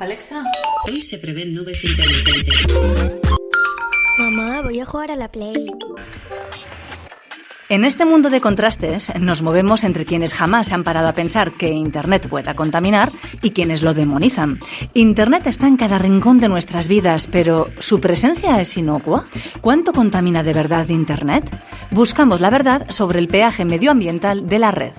Alexa, hoy se prevén nubes intermitentes. Mamá, voy a jugar a la Play. En este mundo de contrastes nos movemos entre quienes jamás se han parado a pensar que Internet pueda contaminar y quienes lo demonizan. Internet está en cada rincón de nuestras vidas, pero ¿su presencia es inocua? ¿Cuánto contamina de verdad Internet? Buscamos la verdad sobre el peaje medioambiental de la red.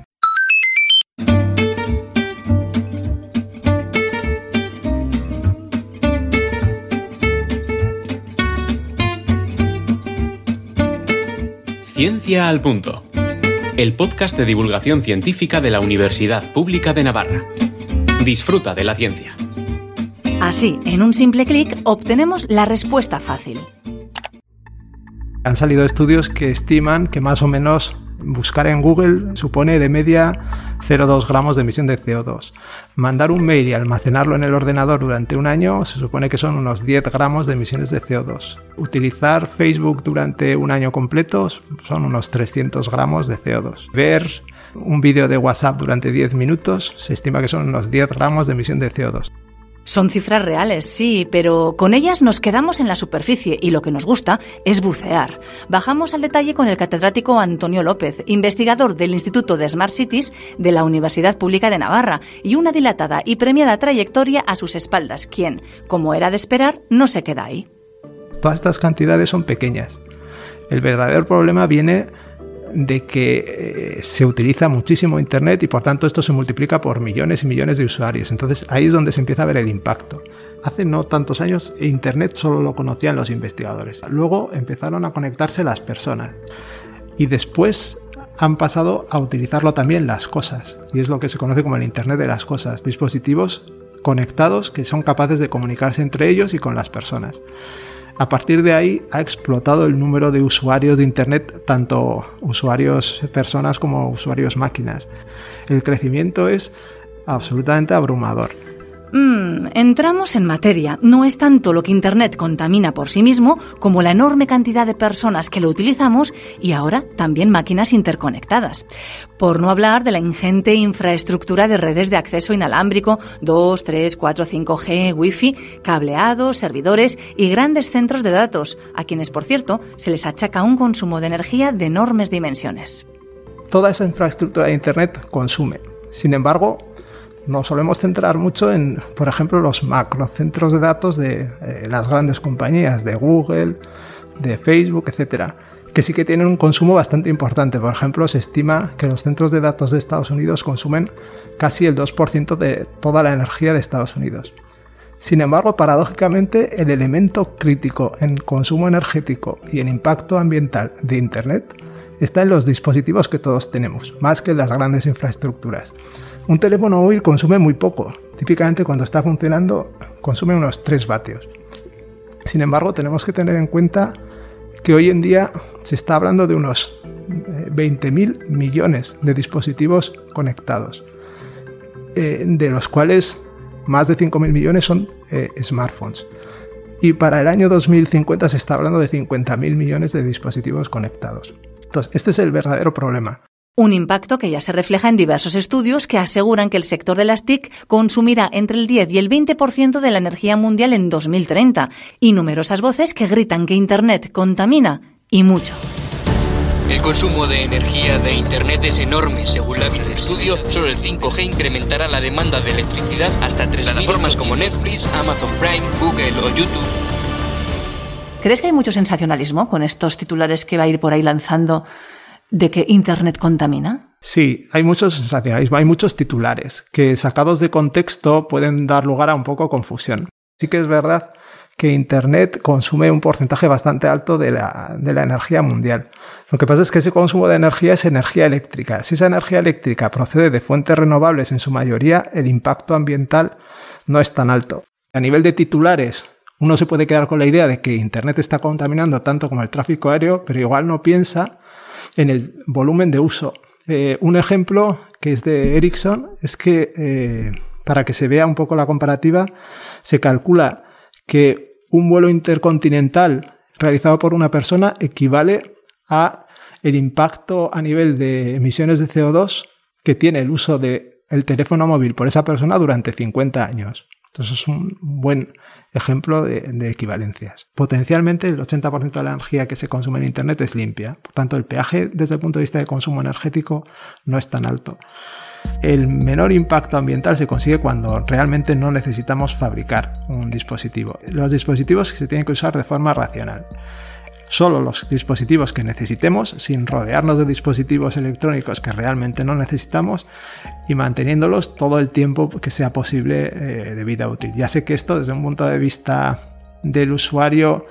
Ciencia al Punto, el podcast de divulgación científica de la Universidad Pública de Navarra. Disfruta de la ciencia. Así, en un simple clic, obtenemos la respuesta fácil. Han salido estudios que estiman que más o menos buscar en Google supone de media 0,2 gramos de emisión de CO2. Mandar un mail y almacenarlo en el ordenador durante un año se supone que son unos 10 gramos de emisiones de CO2. Utilizar Facebook durante un año completo son unos 300 gramos de CO2. Ver un vídeo de WhatsApp durante 10 minutos se estima que son unos 10 gramos de emisión de CO2. Son cifras reales, sí, pero con ellas nos quedamos en la superficie y lo que nos gusta es bucear. Bajamos al detalle con el catedrático Antonio López, investigador del Instituto de Smart Cities de la Universidad Pública de Navarra y una dilatada y premiada trayectoria a sus espaldas, quien, como era de esperar, no se queda ahí. Todas estas cantidades son pequeñas. El verdadero problema viene de que eh, se utiliza muchísimo Internet y por tanto esto se multiplica por millones y millones de usuarios. Entonces ahí es donde se empieza a ver el impacto. Hace no tantos años Internet solo lo conocían los investigadores. Luego empezaron a conectarse las personas. Y después han pasado a utilizarlo también las cosas. Y es lo que se conoce como el Internet de las cosas. Dispositivos conectados que son capaces de comunicarse entre ellos y con las personas. A partir de ahí ha explotado el número de usuarios de Internet, tanto usuarios personas como usuarios máquinas. El crecimiento es absolutamente abrumador. Mm, entramos en materia. No es tanto lo que Internet contamina por sí mismo como la enorme cantidad de personas que lo utilizamos y ahora también máquinas interconectadas. Por no hablar de la ingente infraestructura de redes de acceso inalámbrico 2, 3, 4, 5G, Wi-Fi, cableados, servidores y grandes centros de datos, a quienes, por cierto, se les achaca un consumo de energía de enormes dimensiones. Toda esa infraestructura de Internet consume. Sin embargo, nos solemos centrar mucho en, por ejemplo, los macrocentros centros de datos de eh, las grandes compañías, de Google, de Facebook, etcétera, que sí que tienen un consumo bastante importante. Por ejemplo, se estima que los centros de datos de Estados Unidos consumen casi el 2% de toda la energía de Estados Unidos. Sin embargo, paradójicamente, el elemento crítico en consumo energético y en impacto ambiental de Internet está en los dispositivos que todos tenemos, más que en las grandes infraestructuras. Un teléfono móvil consume muy poco. Típicamente cuando está funcionando consume unos 3 vatios. Sin embargo, tenemos que tener en cuenta que hoy en día se está hablando de unos 20.000 eh, millones de dispositivos conectados, eh, de los cuales más de 5.000 millones son eh, smartphones. Y para el año 2050 se está hablando de 50.000 millones de dispositivos conectados. Entonces, este es el verdadero problema. Un impacto que ya se refleja en diversos estudios que aseguran que el sector de las TIC consumirá entre el 10 y el 20% de la energía mundial en 2030 y numerosas voces que gritan que Internet contamina y mucho. El consumo de energía de Internet es enorme. Según la estudio, solo el 5G incrementará la demanda de electricidad hasta tres plataformas como Netflix, Amazon Prime, Google o YouTube. ¿Crees que hay mucho sensacionalismo con estos titulares que va a ir por ahí lanzando de que Internet contamina? Sí, hay mucho sensacionalismo, hay muchos titulares que sacados de contexto pueden dar lugar a un poco confusión. Sí que es verdad que Internet consume un porcentaje bastante alto de la, de la, energía mundial. Lo que pasa es que ese consumo de energía es energía eléctrica. Si esa energía eléctrica procede de fuentes renovables en su mayoría, el impacto ambiental no es tan alto. A nivel de titulares, uno se puede quedar con la idea de que Internet está contaminando tanto como el tráfico aéreo, pero igual no piensa en el volumen de uso. Eh, un ejemplo que es de Ericsson es que, eh, para que se vea un poco la comparativa, se calcula que un vuelo intercontinental realizado por una persona equivale a el impacto a nivel de emisiones de CO2 que tiene el uso del el teléfono móvil por esa persona durante 50 años. Entonces es un buen ejemplo de, equivalencias. Potencialmente el 80% de la energía que se consume en Internet es limpia. Por tanto, el peaje desde el punto de vista de consumo energético no es tan alto. El menor impacto ambiental se consigue cuando realmente no necesitamos fabricar un dispositivo. Los dispositivos se tienen que usar de forma racional solo los dispositivos que necesitemos, sin rodearnos de dispositivos electrónicos que realmente no necesitamos y manteniéndolos todo el tiempo que sea posible eh, de vida útil. Ya sé que esto desde un punto de vista del usuario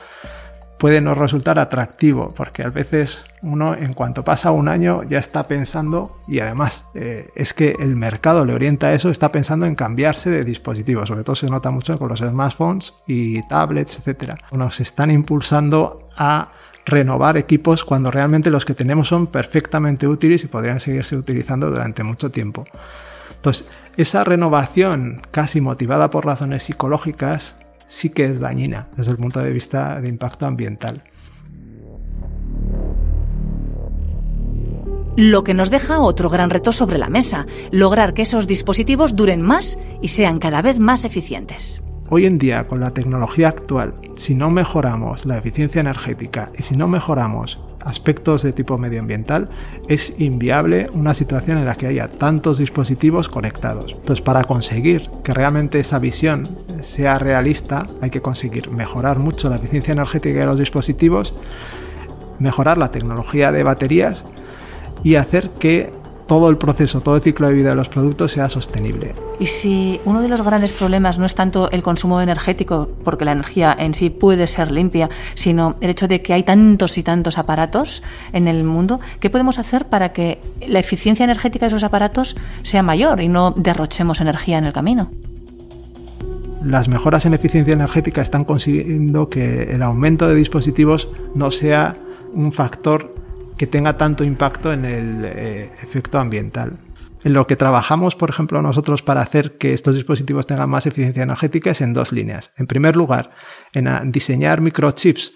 puede no resultar atractivo, porque a veces uno en cuanto pasa un año ya está pensando, y además eh, es que el mercado le orienta a eso, está pensando en cambiarse de dispositivos, sobre todo se nota mucho con los smartphones y tablets, etc. Nos están impulsando a renovar equipos cuando realmente los que tenemos son perfectamente útiles y podrían seguirse utilizando durante mucho tiempo. Entonces, esa renovación casi motivada por razones psicológicas sí que es dañina desde el punto de vista de impacto ambiental. Lo que nos deja otro gran reto sobre la mesa, lograr que esos dispositivos duren más y sean cada vez más eficientes. Hoy en día, con la tecnología actual, si no mejoramos la eficiencia energética y si no mejoramos aspectos de tipo medioambiental, es inviable una situación en la que haya tantos dispositivos conectados. Entonces, para conseguir que realmente esa visión sea realista, hay que conseguir mejorar mucho la eficiencia energética de los dispositivos, mejorar la tecnología de baterías y hacer que todo el proceso, todo el ciclo de vida de los productos sea sostenible. Y si uno de los grandes problemas no es tanto el consumo energético, porque la energía en sí puede ser limpia, sino el hecho de que hay tantos y tantos aparatos en el mundo, ¿qué podemos hacer para que la eficiencia energética de esos aparatos sea mayor y no derrochemos energía en el camino? Las mejoras en eficiencia energética están consiguiendo que el aumento de dispositivos no sea un factor que tenga tanto impacto en el eh, efecto ambiental. En lo que trabajamos, por ejemplo, nosotros para hacer que estos dispositivos tengan más eficiencia energética es en dos líneas. En primer lugar, en diseñar microchips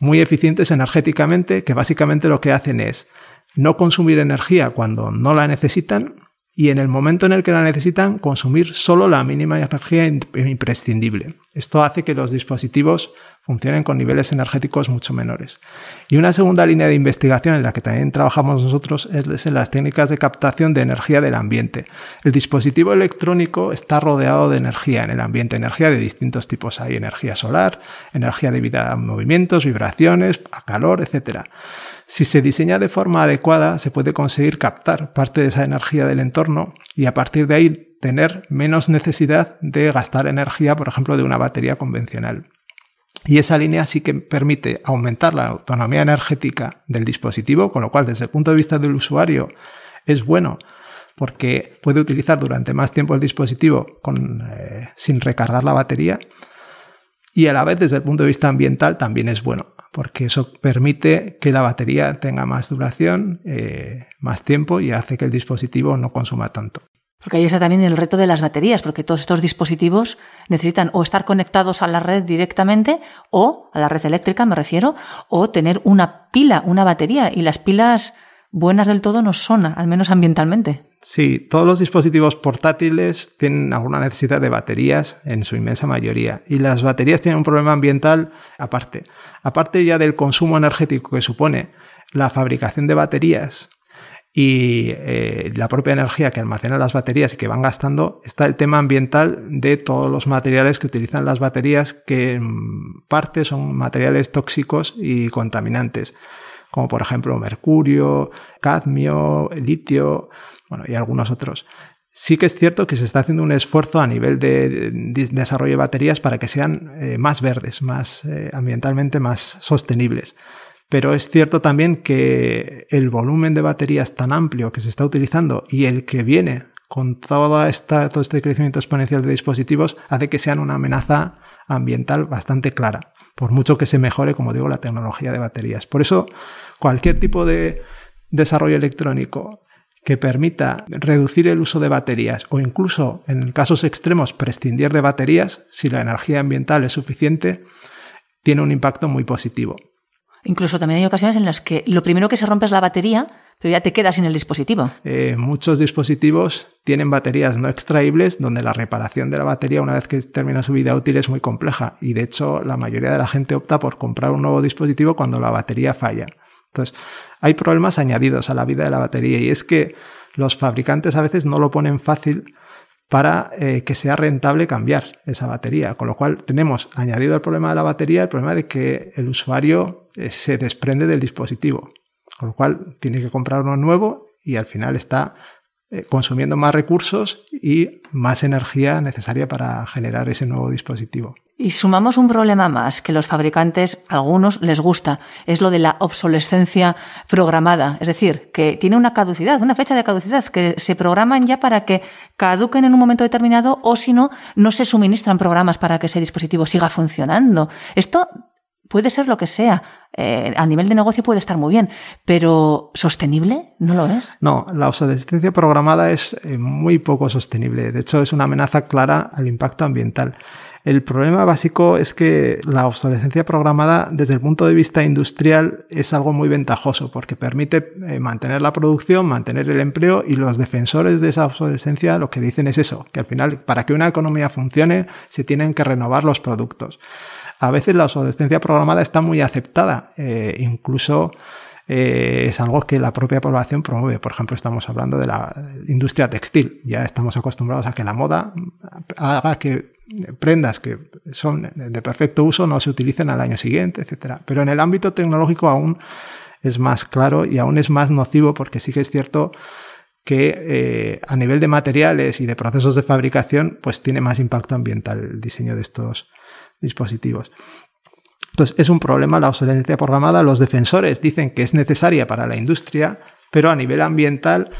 muy eficientes energéticamente, que básicamente lo que hacen es no consumir energía cuando no la necesitan y en el momento en el que la necesitan consumir solo la mínima energía imprescindible. Esto hace que los dispositivos funcionen con niveles energéticos mucho menores. Y una segunda línea de investigación en la que también trabajamos nosotros es en las técnicas de captación de energía del ambiente. El dispositivo electrónico está rodeado de energía en el ambiente, energía de distintos tipos. Hay energía solar, energía debida a movimientos, vibraciones, a calor, etc. Si se diseña de forma adecuada, se puede conseguir captar parte de esa energía del entorno y a partir de ahí tener menos necesidad de gastar energía, por ejemplo, de una batería convencional. Y esa línea sí que permite aumentar la autonomía energética del dispositivo, con lo cual desde el punto de vista del usuario es bueno porque puede utilizar durante más tiempo el dispositivo eh, sin recargar la batería. Y a la vez desde el punto de vista ambiental también es bueno, porque eso permite que la batería tenga más duración, eh, más tiempo y hace que el dispositivo no consuma tanto. Porque ahí está también el reto de las baterías, porque todos estos dispositivos necesitan o estar conectados a la red directamente, o a la red eléctrica me refiero, o tener una pila, una batería. Y las pilas buenas del todo no son, al menos ambientalmente. Sí, todos los dispositivos portátiles tienen alguna necesidad de baterías en su inmensa mayoría. Y las baterías tienen un problema ambiental aparte. Aparte ya del consumo energético que supone la fabricación de baterías y eh, la propia energía que almacenan las baterías y que van gastando, está el tema ambiental de todos los materiales que utilizan las baterías, que en parte son materiales tóxicos y contaminantes, como por ejemplo mercurio, cadmio, litio, bueno, y algunos otros. Sí que es cierto que se está haciendo un esfuerzo a nivel de, desarrollo de baterías para que sean eh, más verdes, más eh, ambientalmente más sostenibles. Pero es cierto también que el volumen de baterías tan amplio que se está utilizando y el que viene con toda esta, todo este crecimiento exponencial de dispositivos hace que sean una amenaza ambiental bastante clara, por mucho que se mejore, como digo, la tecnología de baterías. Por eso, cualquier tipo de desarrollo electrónico que permita reducir el uso de baterías o incluso en casos extremos prescindir de baterías, si la energía ambiental es suficiente, tiene un impacto muy positivo. Incluso también hay ocasiones en las que lo primero que se rompe es la batería, pero ya te quedas sin el dispositivo. Eh, muchos dispositivos tienen baterías no extraíbles donde la reparación de la batería una vez que termina su vida útil es muy compleja y de hecho la mayoría de la gente opta por comprar un nuevo dispositivo cuando la batería falla. Entonces, hay problemas añadidos a la vida de la batería y es que los fabricantes a veces no lo ponen fácil para eh, que sea rentable cambiar esa batería. Con lo cual tenemos añadido el problema de la batería, el problema de que el usuario eh, se desprende del dispositivo. Con lo cual tiene que comprar uno nuevo y al final está eh, consumiendo más recursos y más energía necesaria para generar ese nuevo dispositivo. Y sumamos un problema más que los fabricantes, algunos les gusta, es lo de la obsolescencia programada. Es decir, que tiene una caducidad, una fecha de caducidad, que se programan ya para que caduquen en un momento determinado o si no, no se suministran programas para que ese dispositivo siga funcionando. Esto puede ser lo que sea. Eh, a nivel de negocio puede estar muy bien, pero ¿sostenible? ¿No lo es? No, la obsolescencia programada es eh, muy poco sostenible. De hecho, es una amenaza clara al impacto ambiental. El problema básico es que la obsolescencia programada desde el punto de vista industrial es algo muy ventajoso porque permite eh, mantener la producción, mantener el empleo y los defensores de esa obsolescencia lo que dicen es eso, que al final para que una economía funcione se tienen que renovar los productos. A veces la obsolescencia programada está muy aceptada, eh, incluso eh, es algo que la propia población promueve. Por ejemplo, estamos hablando de la industria textil. Ya estamos acostumbrados a que la moda haga que prendas que son de perfecto uso no se utilicen al año siguiente, etcétera. Pero en el ámbito tecnológico aún es más claro y aún es más nocivo porque sí que es cierto que eh, a nivel de materiales y de procesos de fabricación, pues tiene más impacto ambiental el diseño de estos dispositivos. Entonces, es un problema la obsolescencia programada. Los defensores dicen que es necesaria para la industria, pero a nivel ambiental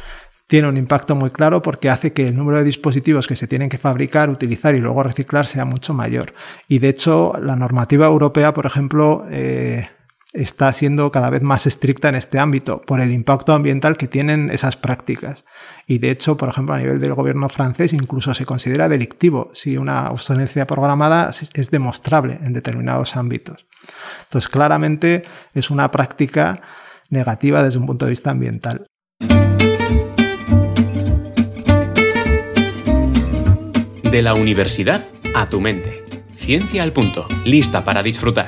tiene un impacto muy claro porque hace que el número de dispositivos que se tienen que fabricar, utilizar y luego reciclar sea mucho mayor. Y de hecho, la normativa europea, por ejemplo, eh, está siendo cada vez más estricta en este ámbito por el impacto ambiental que tienen esas prácticas. Y de hecho, por ejemplo, a nivel del gobierno francés incluso se considera delictivo si una obsolescencia programada es demostrable en determinados ámbitos. Entonces, claramente es una práctica negativa desde un punto de vista ambiental. De la universidad a tu mente. Ciencia al punto, lista para disfrutar.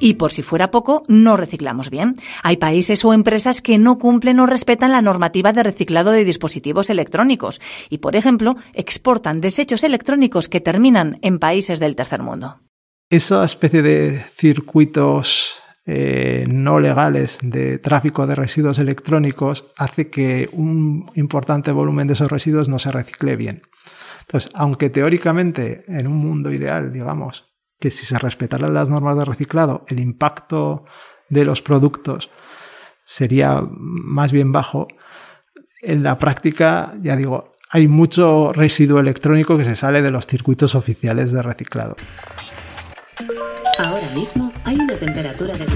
Y por si fuera poco, no reciclamos bien. Hay países o empresas que no cumplen o respetan la normativa de reciclado de dispositivos electrónicos y, por ejemplo, exportan desechos electrónicos que terminan en países del tercer mundo. Esa especie de circuitos eh, no legales de tráfico de residuos electrónicos hace que un importante volumen de esos residuos no se recicle bien. Entonces, aunque teóricamente en un mundo ideal, digamos, que si se respetaran las normas de reciclado, el impacto de los productos sería más bien bajo. En la práctica, ya digo, hay mucho residuo electrónico que se sale de los circuitos oficiales de reciclado. Ahora mismo hay una temperatura de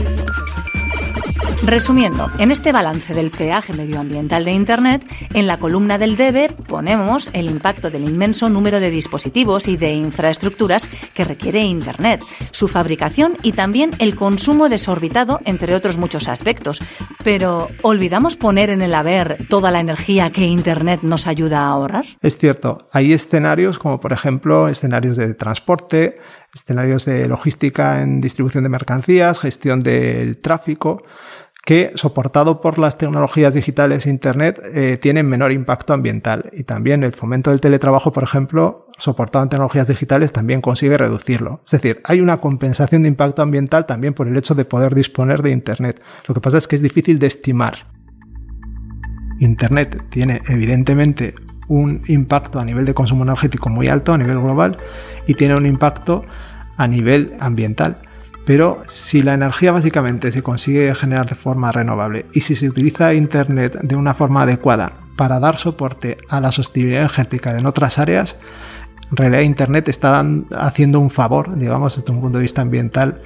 Resumiendo, en este balance del peaje medioambiental de Internet, en la columna del debe ponemos el impacto del inmenso número de dispositivos y de infraestructuras que requiere Internet, su fabricación y también el consumo desorbitado, entre otros muchos aspectos. Pero, ¿olvidamos poner en el haber toda la energía que Internet nos ayuda a ahorrar? Es cierto, hay escenarios como por ejemplo escenarios de transporte, escenarios de logística en distribución de mercancías, gestión del tráfico, que soportado por las tecnologías digitales e Internet eh, tienen menor impacto ambiental. Y también el fomento del teletrabajo, por ejemplo, soportado en tecnologías digitales, también consigue reducirlo. Es decir, hay una compensación de impacto ambiental también por el hecho de poder disponer de Internet. Lo que pasa es que es difícil de estimar. Internet tiene evidentemente un impacto a nivel de consumo energético muy alto a nivel global y tiene un impacto a nivel ambiental. Pero si la energía básicamente se consigue generar de forma renovable y si se utiliza Internet de una forma adecuada para dar soporte a la sostenibilidad energética en otras áreas, en realidad Internet está haciendo un favor, digamos, desde un punto de vista ambiental,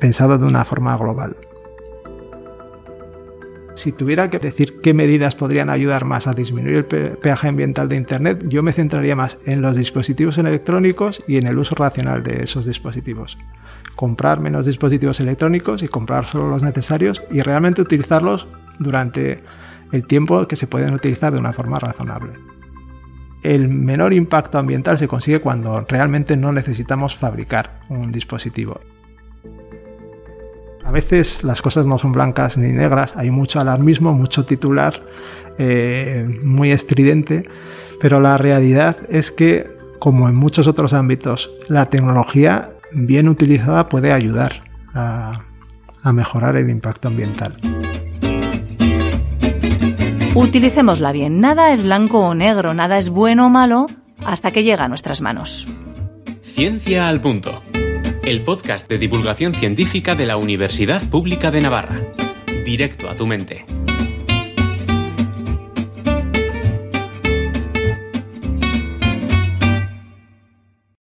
pensado de una forma global. Si tuviera que decir qué medidas podrían ayudar más a disminuir el peaje ambiental de Internet, yo me centraría más en los dispositivos electrónicos y en el uso racional de esos dispositivos. Comprar menos dispositivos electrónicos y comprar solo los necesarios y realmente utilizarlos durante el tiempo que se pueden utilizar de una forma razonable. El menor impacto ambiental se consigue cuando realmente no necesitamos fabricar un dispositivo. A veces las cosas no son blancas ni negras, hay mucho alarmismo, mucho titular, eh, muy estridente, pero la realidad es que, como en muchos otros ámbitos, la tecnología bien utilizada puede ayudar a, a mejorar el impacto ambiental. Utilicémosla bien, nada es blanco o negro, nada es bueno o malo hasta que llega a nuestras manos. Ciencia al punto el podcast de divulgación científica de la Universidad Pública de Navarra. Directo a tu mente.